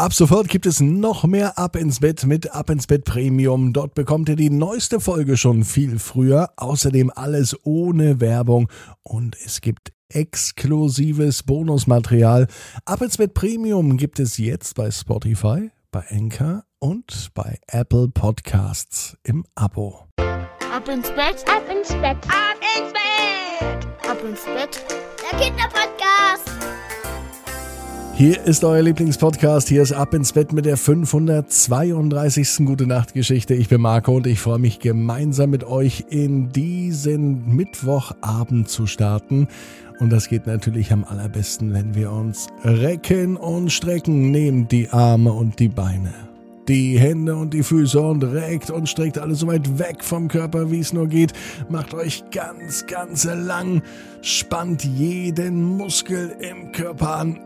Ab sofort gibt es noch mehr Ab ins Bett mit Ab ins Bett Premium. Dort bekommt ihr die neueste Folge schon viel früher. Außerdem alles ohne Werbung und es gibt exklusives Bonusmaterial. Ab ins Bett Premium gibt es jetzt bei Spotify, bei Anchor und bei Apple Podcasts im Abo. Ab ins Bett, ab ins Bett, ab ins Bett, ab ins Bett, der Kinderpodcast. Hier ist euer Lieblingspodcast. Hier ist Ab ins Bett mit der 532. Gute Nacht Geschichte. Ich bin Marco und ich freue mich gemeinsam mit euch in diesen Mittwochabend zu starten. Und das geht natürlich am allerbesten, wenn wir uns recken und strecken. Nehmt die Arme und die Beine die Hände und die Füße und regt und streckt alles so weit weg vom Körper, wie es nur geht. Macht euch ganz, ganz lang. Spannt jeden Muskel im Körper an.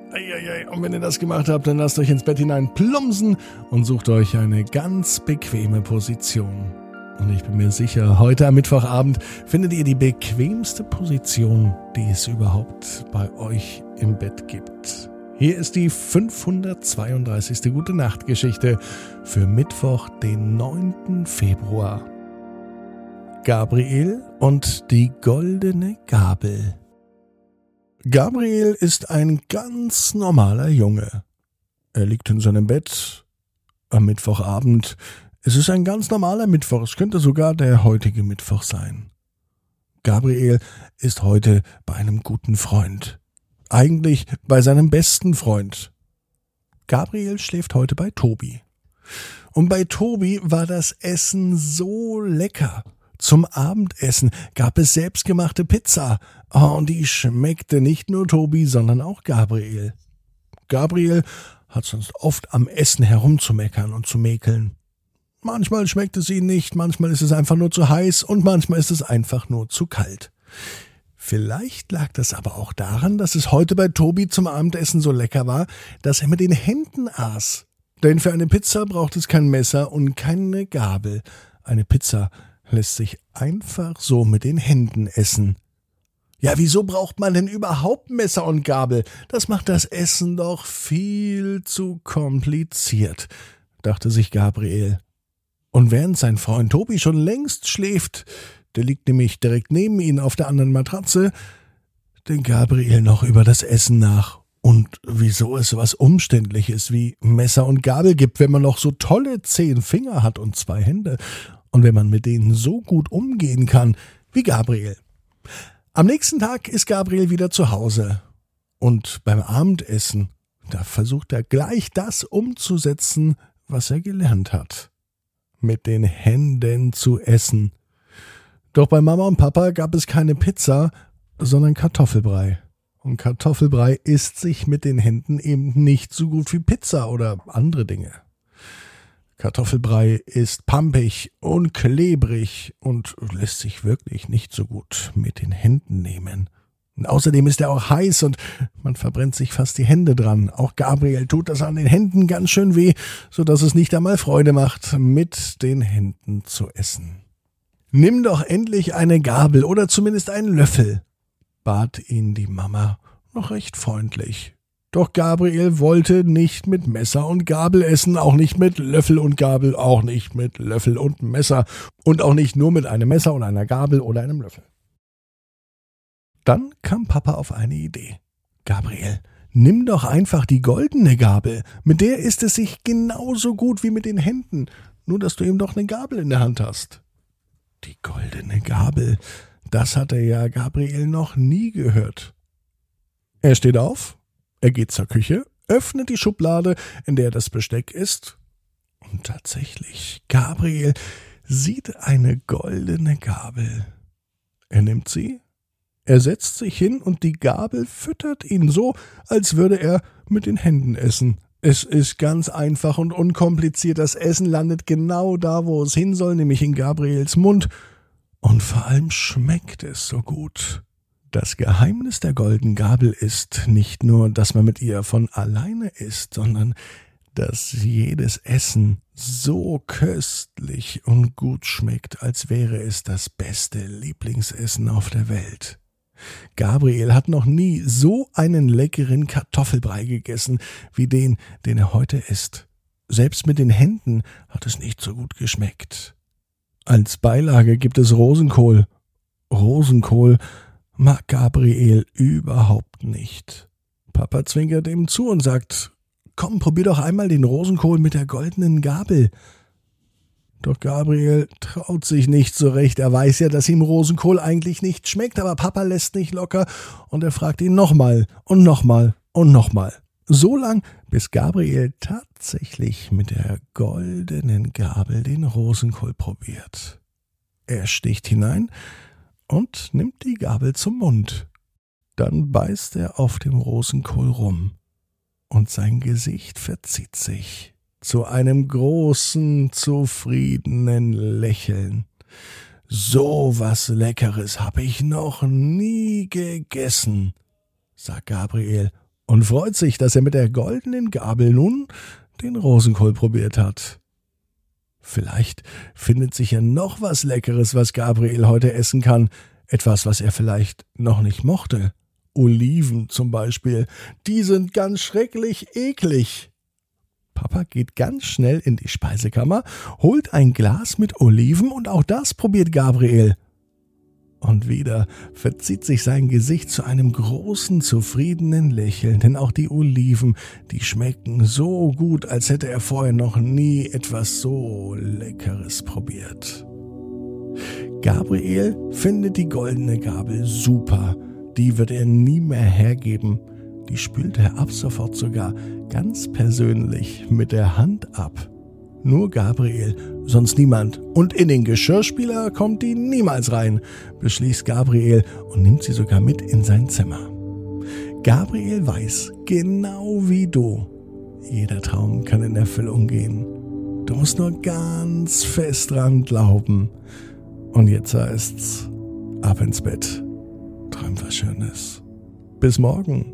Und wenn ihr das gemacht habt, dann lasst euch ins Bett hinein plumpsen und sucht euch eine ganz bequeme Position. Und ich bin mir sicher, heute am Mittwochabend findet ihr die bequemste Position, die es überhaupt bei euch im Bett gibt. Hier ist die 532. Gute Nacht Geschichte für Mittwoch, den 9. Februar. Gabriel und die goldene Gabel. Gabriel ist ein ganz normaler Junge. Er liegt in seinem Bett am Mittwochabend. Es ist ein ganz normaler Mittwoch. Es könnte sogar der heutige Mittwoch sein. Gabriel ist heute bei einem guten Freund eigentlich bei seinem besten Freund. Gabriel schläft heute bei Tobi. Und bei Tobi war das Essen so lecker. Zum Abendessen gab es selbstgemachte Pizza. Oh, und die schmeckte nicht nur Tobi, sondern auch Gabriel. Gabriel hat sonst oft am Essen herumzumeckern und zu mäkeln. Manchmal schmeckt es ihm nicht, manchmal ist es einfach nur zu heiß und manchmal ist es einfach nur zu kalt. Vielleicht lag das aber auch daran, dass es heute bei Tobi zum Abendessen so lecker war, dass er mit den Händen aß. Denn für eine Pizza braucht es kein Messer und keine Gabel. Eine Pizza lässt sich einfach so mit den Händen essen. Ja, wieso braucht man denn überhaupt Messer und Gabel? Das macht das Essen doch viel zu kompliziert, dachte sich Gabriel. Und während sein Freund Tobi schon längst schläft, der liegt nämlich direkt neben ihnen auf der anderen Matratze, denkt Gabriel noch über das Essen nach und wieso es was Umständliches wie Messer und Gabel gibt, wenn man noch so tolle zehn Finger hat und zwei Hände und wenn man mit denen so gut umgehen kann wie Gabriel. Am nächsten Tag ist Gabriel wieder zu Hause und beim Abendessen, da versucht er gleich das umzusetzen, was er gelernt hat. Mit den Händen zu essen. Doch bei Mama und Papa gab es keine Pizza, sondern Kartoffelbrei. Und Kartoffelbrei isst sich mit den Händen eben nicht so gut wie Pizza oder andere Dinge. Kartoffelbrei ist pampig und klebrig und lässt sich wirklich nicht so gut mit den Händen nehmen. Und außerdem ist er auch heiß und man verbrennt sich fast die Hände dran. Auch Gabriel tut das an den Händen ganz schön weh, so dass es nicht einmal Freude macht, mit den Händen zu essen. Nimm doch endlich eine Gabel oder zumindest einen Löffel, bat ihn die Mama noch recht freundlich. Doch Gabriel wollte nicht mit Messer und Gabel essen, auch nicht mit Löffel und Gabel, auch nicht mit Löffel und Messer und auch nicht nur mit einem Messer und einer Gabel oder einem Löffel. Dann kam Papa auf eine Idee. Gabriel, nimm doch einfach die goldene Gabel, mit der ist es sich genauso gut wie mit den Händen, nur dass du eben doch eine Gabel in der Hand hast. Die goldene Gabel, das hatte ja Gabriel noch nie gehört. Er steht auf, er geht zur Küche, öffnet die Schublade, in der das Besteck ist, und tatsächlich, Gabriel sieht eine goldene Gabel. Er nimmt sie, er setzt sich hin und die Gabel füttert ihn so, als würde er mit den Händen essen. Es ist ganz einfach und unkompliziert. Das Essen landet genau da, wo es hin soll, nämlich in Gabriels Mund. Und vor allem schmeckt es so gut. Das Geheimnis der goldenen Gabel ist nicht nur, dass man mit ihr von alleine isst, sondern dass jedes Essen so köstlich und gut schmeckt, als wäre es das beste Lieblingsessen auf der Welt. Gabriel hat noch nie so einen leckeren Kartoffelbrei gegessen wie den, den er heute isst. Selbst mit den Händen hat es nicht so gut geschmeckt. Als Beilage gibt es Rosenkohl. Rosenkohl mag Gabriel überhaupt nicht. Papa zwinkert ihm zu und sagt, komm, probier doch einmal den Rosenkohl mit der goldenen Gabel. Doch Gabriel traut sich nicht so recht. Er weiß ja, dass ihm Rosenkohl eigentlich nicht schmeckt, aber Papa lässt nicht locker und er fragt ihn nochmal und nochmal und nochmal. So lang, bis Gabriel tatsächlich mit der goldenen Gabel den Rosenkohl probiert. Er sticht hinein und nimmt die Gabel zum Mund. Dann beißt er auf dem Rosenkohl rum und sein Gesicht verzieht sich zu einem großen, zufriedenen Lächeln. So was Leckeres habe ich noch nie gegessen, sagt Gabriel und freut sich, dass er mit der goldenen Gabel nun den Rosenkohl probiert hat. Vielleicht findet sich ja noch was Leckeres, was Gabriel heute essen kann, etwas, was er vielleicht noch nicht mochte. Oliven zum Beispiel, die sind ganz schrecklich eklig. Papa geht ganz schnell in die Speisekammer, holt ein Glas mit Oliven und auch das probiert Gabriel. Und wieder verzieht sich sein Gesicht zu einem großen, zufriedenen Lächeln, denn auch die Oliven, die schmecken so gut, als hätte er vorher noch nie etwas so Leckeres probiert. Gabriel findet die goldene Gabel super, die wird er nie mehr hergeben, die spült er ab sofort sogar ganz persönlich mit der Hand ab. Nur Gabriel, sonst niemand. Und in den Geschirrspüler kommt die niemals rein, beschließt Gabriel und nimmt sie sogar mit in sein Zimmer. Gabriel weiß, genau wie du, jeder Traum kann in Erfüllung gehen. Du musst nur ganz fest dran glauben. Und jetzt heißt's, ab ins Bett. Träum was Schönes. Bis morgen.